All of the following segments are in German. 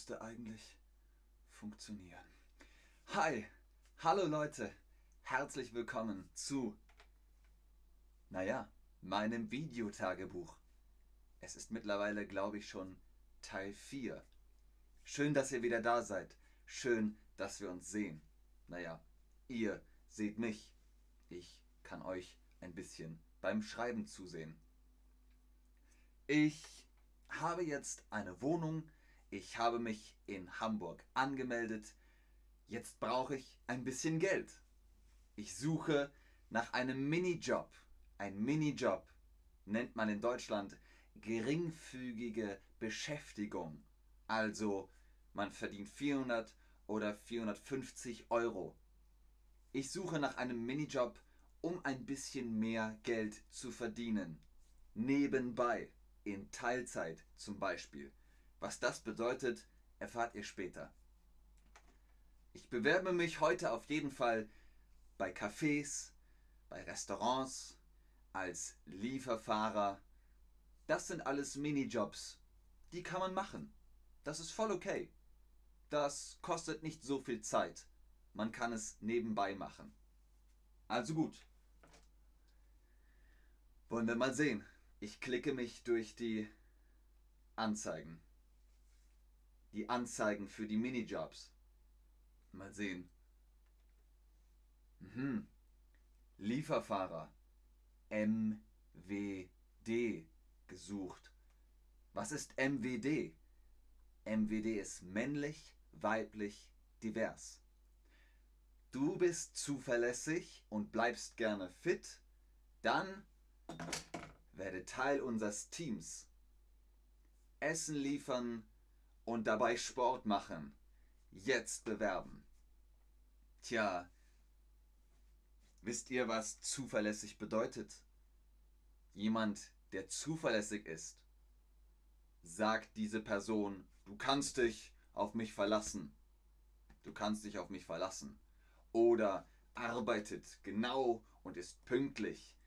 Müsste eigentlich funktionieren. Hi, hallo Leute, herzlich willkommen zu, naja, meinem Videotagebuch. Es ist mittlerweile, glaube ich, schon Teil 4. Schön, dass ihr wieder da seid. Schön, dass wir uns sehen. Naja, ihr seht mich. Ich kann euch ein bisschen beim Schreiben zusehen. Ich habe jetzt eine Wohnung. Ich habe mich in Hamburg angemeldet. Jetzt brauche ich ein bisschen Geld. Ich suche nach einem Minijob. Ein Minijob nennt man in Deutschland geringfügige Beschäftigung. Also man verdient 400 oder 450 Euro. Ich suche nach einem Minijob, um ein bisschen mehr Geld zu verdienen. Nebenbei, in Teilzeit zum Beispiel. Was das bedeutet, erfahrt ihr später. Ich bewerbe mich heute auf jeden Fall bei Cafés, bei Restaurants, als Lieferfahrer. Das sind alles Minijobs. Die kann man machen. Das ist voll okay. Das kostet nicht so viel Zeit. Man kann es nebenbei machen. Also gut. Wollen wir mal sehen. Ich klicke mich durch die Anzeigen. Die Anzeigen für die Minijobs. Mal sehen. Mhm. Lieferfahrer. MWD gesucht. Was ist MWD? MWD ist männlich, weiblich, divers. Du bist zuverlässig und bleibst gerne fit, dann werde Teil unseres Teams. Essen liefern und dabei Sport machen. Jetzt bewerben. Tja, wisst ihr, was zuverlässig bedeutet? Jemand, der zuverlässig ist, sagt diese Person, du kannst dich auf mich verlassen. Du kannst dich auf mich verlassen. Oder arbeitet genau und ist pünktlich.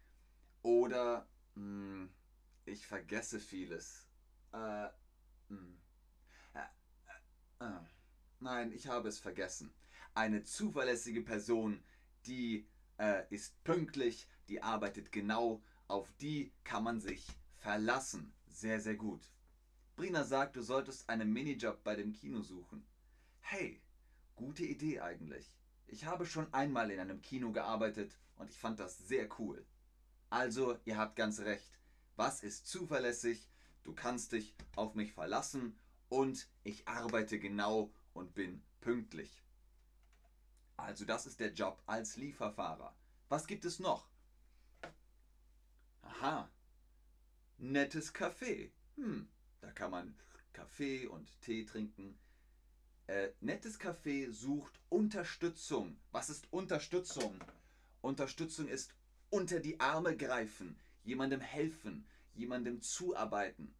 Oder mh, hm, ich vergesse vieles. Äh, hm. Äh, nein, ich habe es vergessen. Eine zuverlässige Person, die äh, ist pünktlich, die arbeitet genau, auf die kann man sich verlassen. Sehr, sehr gut. Brina sagt, du solltest einen Minijob bei dem Kino suchen. Hey, gute Idee eigentlich. Ich habe schon einmal in einem Kino gearbeitet und ich fand das sehr cool. Also, ihr habt ganz recht. Was ist zuverlässig? Du kannst dich auf mich verlassen und ich arbeite genau und bin pünktlich. Also das ist der Job als Lieferfahrer. Was gibt es noch? Aha. Nettes Café. Hm, da kann man Kaffee und Tee trinken. Äh, nettes Café sucht Unterstützung. Was ist Unterstützung? Unterstützung ist unter die Arme greifen, jemandem helfen, jemandem zuarbeiten.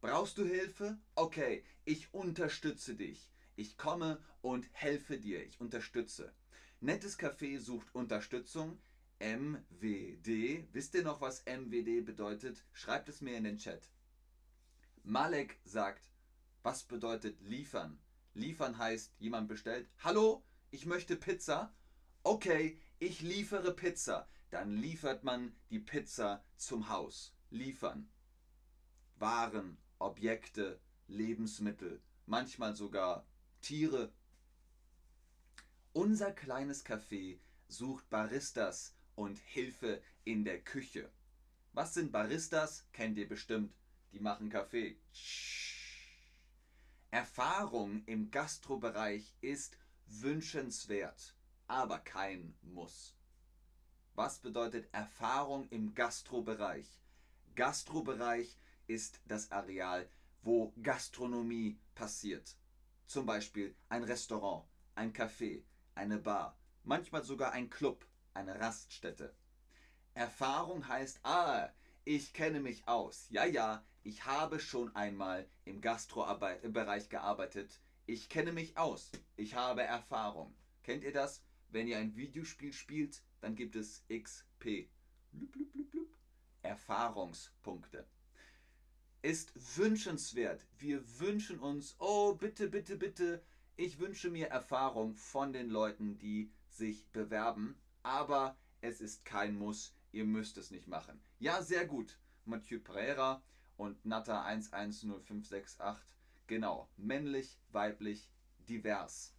Brauchst du Hilfe? Okay, ich unterstütze dich. Ich komme und helfe dir. Ich unterstütze. Nettes Café sucht Unterstützung. MWD. Wisst ihr noch, was MWD bedeutet? Schreibt es mir in den Chat. Malek sagt, was bedeutet liefern? Liefern heißt, jemand bestellt, hallo, ich möchte Pizza. Okay, ich liefere Pizza. Dann liefert man die Pizza zum Haus. Liefern. Waren, Objekte, Lebensmittel, manchmal sogar Tiere. Unser kleines Café sucht Baristas und Hilfe in der Küche. Was sind Baristas? Kennt ihr bestimmt. Die machen Kaffee. Erfahrung im Gastrobereich ist wünschenswert, aber kein Muss. Was bedeutet Erfahrung im Gastrobereich? Gastrobereich ist das Areal, wo Gastronomie passiert. Zum Beispiel ein Restaurant, ein Café, eine Bar, manchmal sogar ein Club, eine Raststätte. Erfahrung heißt, ah, ich kenne mich aus. Ja, ja, ich habe schon einmal im Gastrobereich gearbeitet. Ich kenne mich aus. Ich habe Erfahrung. Kennt ihr das? Wenn ihr ein Videospiel spielt, dann gibt es XP. Blub, blub, blub, Erfahrungspunkte. Ist wünschenswert. Wir wünschen uns, oh bitte, bitte, bitte, ich wünsche mir Erfahrung von den Leuten, die sich bewerben, aber es ist kein Muss, ihr müsst es nicht machen. Ja, sehr gut. Mathieu Pereira und Natta 110568. Genau, männlich, weiblich, divers.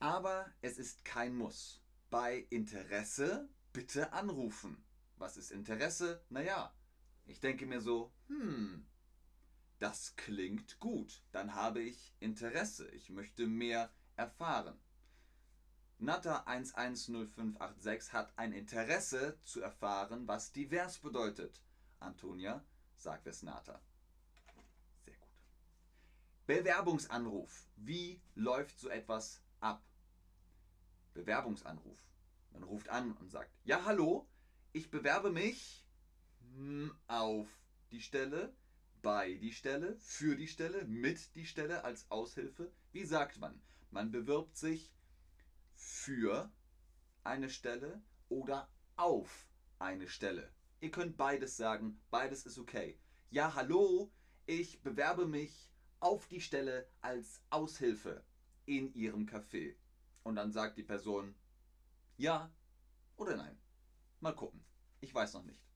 Aber es ist kein Muss. Bei Interesse bitte anrufen. Was ist Interesse? Naja, ich denke mir so, hm, das klingt gut. Dann habe ich Interesse. Ich möchte mehr erfahren. Natter 110586 hat ein Interesse zu erfahren, was divers bedeutet. Antonia, sagt es Nata. Sehr gut. Bewerbungsanruf. Wie läuft so etwas ab? Bewerbungsanruf. Man ruft an und sagt, ja hallo, ich bewerbe mich auf die Stelle, bei die Stelle, für die Stelle, mit die Stelle als Aushilfe. Wie sagt man? Man bewirbt sich für eine Stelle oder auf eine Stelle. Ihr könnt beides sagen, beides ist okay. Ja, hallo, ich bewerbe mich auf die Stelle als Aushilfe in Ihrem Café. Und dann sagt die Person ja oder nein. Mal gucken. Ich weiß noch nicht.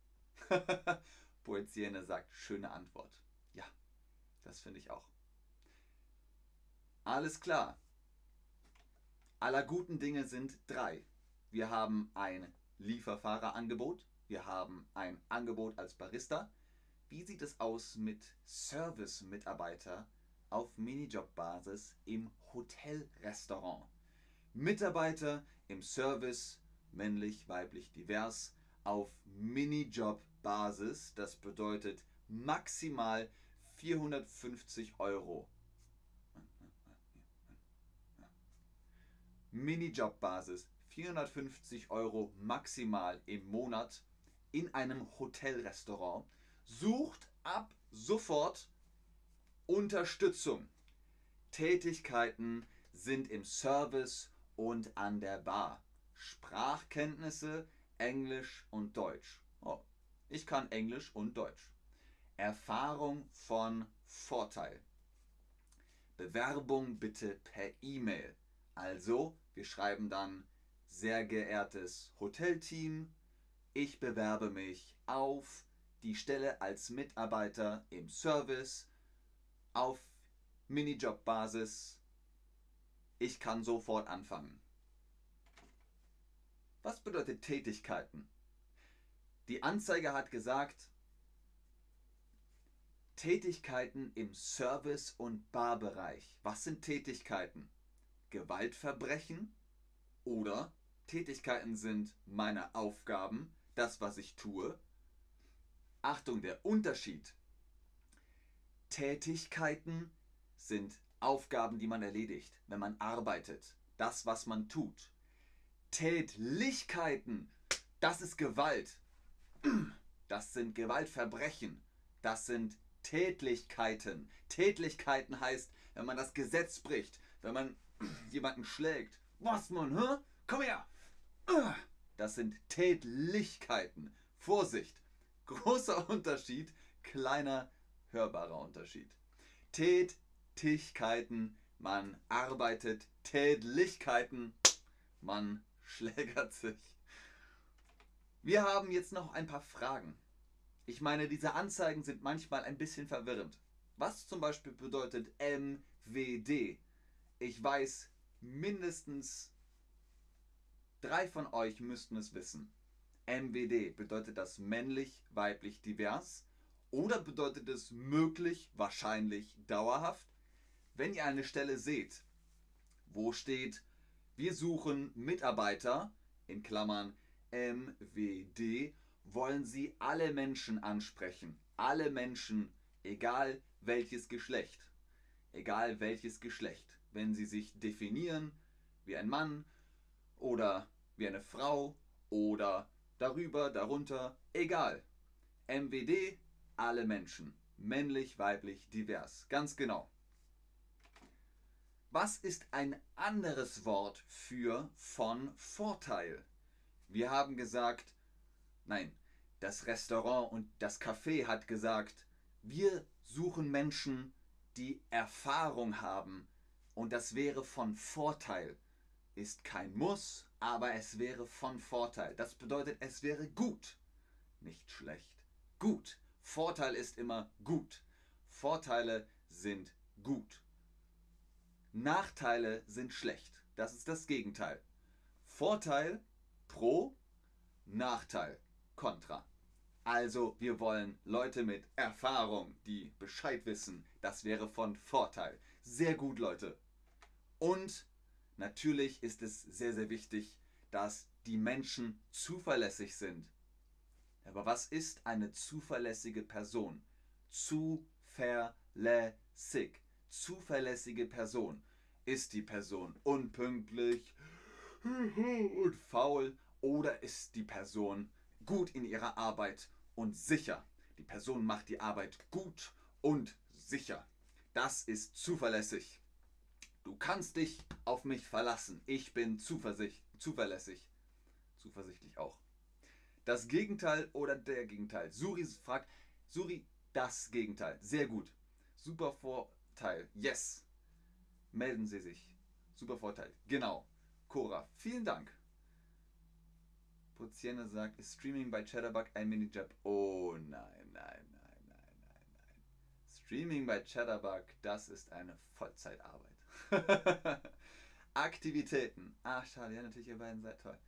Poeziene sagt schöne Antwort. Ja, das finde ich auch. Alles klar. Aller guten Dinge sind drei. Wir haben ein Lieferfahrerangebot. Wir haben ein Angebot als Barista. Wie sieht es aus mit Service-Mitarbeiter auf Minijob-Basis im Hotelrestaurant? Mitarbeiter im Service, männlich, weiblich, divers, auf Minijob-Basis. Das bedeutet maximal 450 Euro Minijob-Basis 450 Euro maximal im Monat in einem Hotelrestaurant. Sucht ab sofort Unterstützung. Tätigkeiten sind im Service und an der Bar. Sprachkenntnisse Englisch und Deutsch. Oh, ich kann Englisch und Deutsch. Erfahrung von Vorteil. Bewerbung bitte per E-Mail. Also wir schreiben dann, sehr geehrtes Hotelteam, ich bewerbe mich auf die Stelle als Mitarbeiter im Service auf Minijob-Basis. Ich kann sofort anfangen. Was bedeutet Tätigkeiten? Die Anzeige hat gesagt, Tätigkeiten im Service- und Barbereich. Was sind Tätigkeiten? Gewaltverbrechen oder Tätigkeiten sind meine Aufgaben, das, was ich tue. Achtung, der Unterschied. Tätigkeiten sind Aufgaben, die man erledigt, wenn man arbeitet, das, was man tut. Tätlichkeiten, das ist Gewalt. Das sind Gewaltverbrechen. Das sind Tätlichkeiten. Tätlichkeiten heißt, wenn man das Gesetz bricht, wenn man jemanden schlägt. Was, Mann, hä? Komm her! Das sind Tätlichkeiten. Vorsicht! Großer Unterschied, kleiner hörbarer Unterschied. Tätigkeiten, man arbeitet. Tätlichkeiten, man schlägert sich. Wir haben jetzt noch ein paar Fragen. Ich meine, diese Anzeigen sind manchmal ein bisschen verwirrend. Was zum Beispiel bedeutet MWD? Ich weiß, mindestens drei von euch müssten es wissen. MWD bedeutet das männlich, weiblich, divers oder bedeutet es möglich, wahrscheinlich, dauerhaft? Wenn ihr eine Stelle seht, wo steht, wir suchen Mitarbeiter, in Klammern MWD, wollen sie alle Menschen ansprechen. Alle Menschen, egal welches Geschlecht. Egal welches Geschlecht wenn sie sich definieren wie ein Mann oder wie eine Frau oder darüber, darunter, egal. MWD, alle Menschen. Männlich, weiblich, divers. Ganz genau. Was ist ein anderes Wort für von Vorteil? Wir haben gesagt, nein, das Restaurant und das Café hat gesagt, wir suchen Menschen, die Erfahrung haben und das wäre von Vorteil. Ist kein Muss, aber es wäre von Vorteil. Das bedeutet, es wäre gut, nicht schlecht. Gut. Vorteil ist immer gut. Vorteile sind gut. Nachteile sind schlecht. Das ist das Gegenteil. Vorteil pro, Nachteil kontra. Also wir wollen Leute mit Erfahrung, die Bescheid wissen. Das wäre von Vorteil. Sehr gut, Leute. Und natürlich ist es sehr, sehr wichtig, dass die Menschen zuverlässig sind. Aber was ist eine zuverlässige Person? Zuverlässig. Zuverlässige Person. Ist die Person unpünktlich und faul oder ist die Person gut in ihrer Arbeit und sicher? Die Person macht die Arbeit gut und sicher. Das ist zuverlässig. Du kannst dich auf mich verlassen. Ich bin zuversicht, zuverlässig. Zuversichtlich auch. Das Gegenteil oder der Gegenteil? Suri fragt, Suri, das Gegenteil. Sehr gut. Super Vorteil. Yes. Melden Sie sich. Super Vorteil. Genau. Cora, vielen Dank. Pozienne sagt, ist Streaming bei Chatterbug ein Minijob? Oh nein, nein, nein, nein, nein, nein. Streaming bei Chatterbug, das ist eine Vollzeitarbeit. Aktivitäten. Ah, schade, ja, natürlich, ihr beiden seid toll.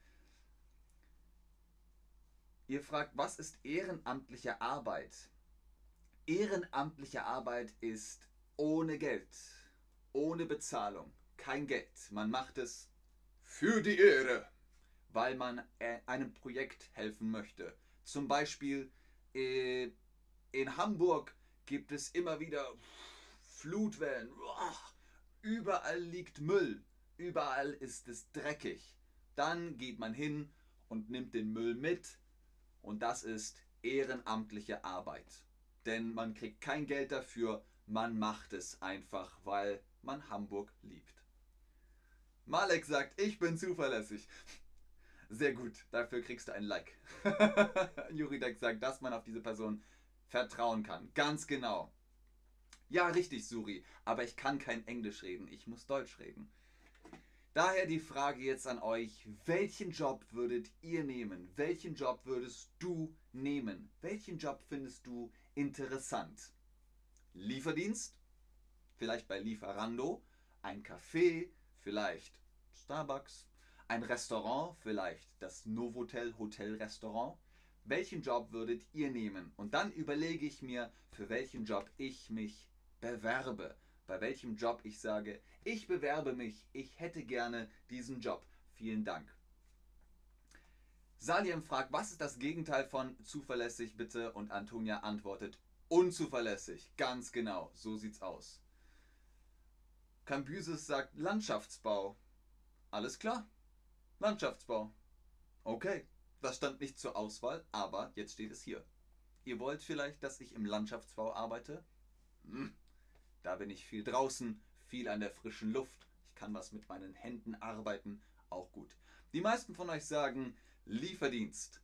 Ihr fragt, was ist ehrenamtliche Arbeit? Ehrenamtliche Arbeit ist ohne Geld, ohne Bezahlung, kein Geld. Man macht es für die Ehre, weil man äh, einem Projekt helfen möchte. Zum Beispiel äh, in Hamburg gibt es immer wieder Flutwellen. Überall liegt Müll. Überall ist es dreckig. Dann geht man hin und nimmt den Müll mit. Und das ist ehrenamtliche Arbeit. Denn man kriegt kein Geld dafür, man macht es einfach, weil man Hamburg liebt. Malek sagt, ich bin zuverlässig. Sehr gut, dafür kriegst du ein Like. Juridek sagt, dass man auf diese Person vertrauen kann. Ganz genau. Ja, richtig, Suri, aber ich kann kein Englisch reden, ich muss Deutsch reden. Daher die Frage jetzt an euch, welchen Job würdet ihr nehmen? Welchen Job würdest du nehmen? Welchen Job findest du interessant? Lieferdienst? Vielleicht bei Lieferando? Ein Café? Vielleicht Starbucks? Ein Restaurant? Vielleicht das Novotel Hotel Restaurant? Welchen Job würdet ihr nehmen? Und dann überlege ich mir, für welchen Job ich mich bewerbe, bei welchem Job ich sage, ich bewerbe mich, ich hätte gerne diesen Job. Vielen Dank. Saliem fragt, was ist das Gegenteil von zuverlässig bitte? Und Antonia antwortet, unzuverlässig. Ganz genau, so sieht's aus. Cambyses sagt Landschaftsbau. Alles klar. Landschaftsbau. Okay, das stand nicht zur Auswahl, aber jetzt steht es hier. Ihr wollt vielleicht, dass ich im Landschaftsbau arbeite? Hm, da bin ich viel draußen, viel an der frischen Luft. Ich kann was mit meinen Händen arbeiten, auch gut. Die meisten von euch sagen Lieferdienst.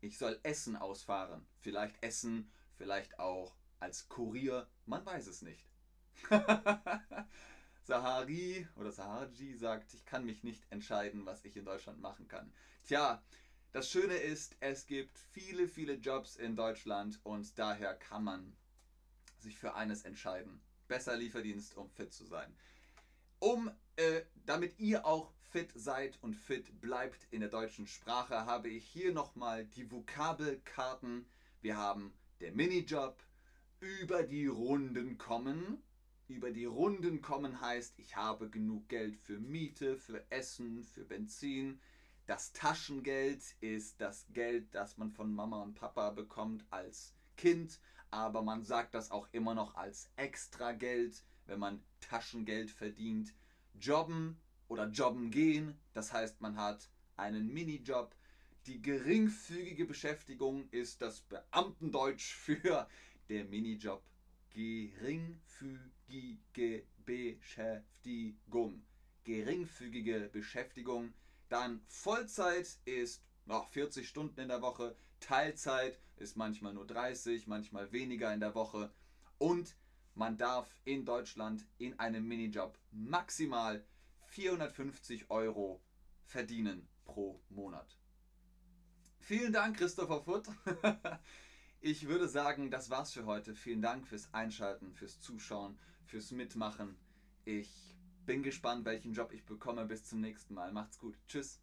Ich soll Essen ausfahren. Vielleicht Essen, vielleicht auch als Kurier, man weiß es nicht. Sahari oder Saharji sagt, ich kann mich nicht entscheiden, was ich in Deutschland machen kann. Tja, das Schöne ist, es gibt viele, viele Jobs in Deutschland und daher kann man sich für eines entscheiden besser Lieferdienst, um fit zu sein. Um, äh, damit ihr auch fit seid und fit bleibt in der deutschen Sprache, habe ich hier nochmal die Vokabelkarten. Wir haben der Minijob, über die Runden kommen. Über die Runden kommen heißt, ich habe genug Geld für Miete, für Essen, für Benzin. Das Taschengeld ist das Geld, das man von Mama und Papa bekommt als Kind aber man sagt das auch immer noch als Extrageld, wenn man Taschengeld verdient. Jobben oder jobben gehen, das heißt, man hat einen Minijob. Die geringfügige Beschäftigung ist das Beamtendeutsch für der Minijob. Geringfügige Beschäftigung. Geringfügige Beschäftigung. Dann Vollzeit ist noch 40 Stunden in der Woche. Teilzeit ist manchmal nur 30, manchmal weniger in der Woche. Und man darf in Deutschland in einem Minijob maximal 450 Euro verdienen pro Monat. Vielen Dank, Christopher Futt. Ich würde sagen, das war's für heute. Vielen Dank fürs Einschalten, fürs Zuschauen, fürs Mitmachen. Ich bin gespannt, welchen Job ich bekomme. Bis zum nächsten Mal. Macht's gut. Tschüss.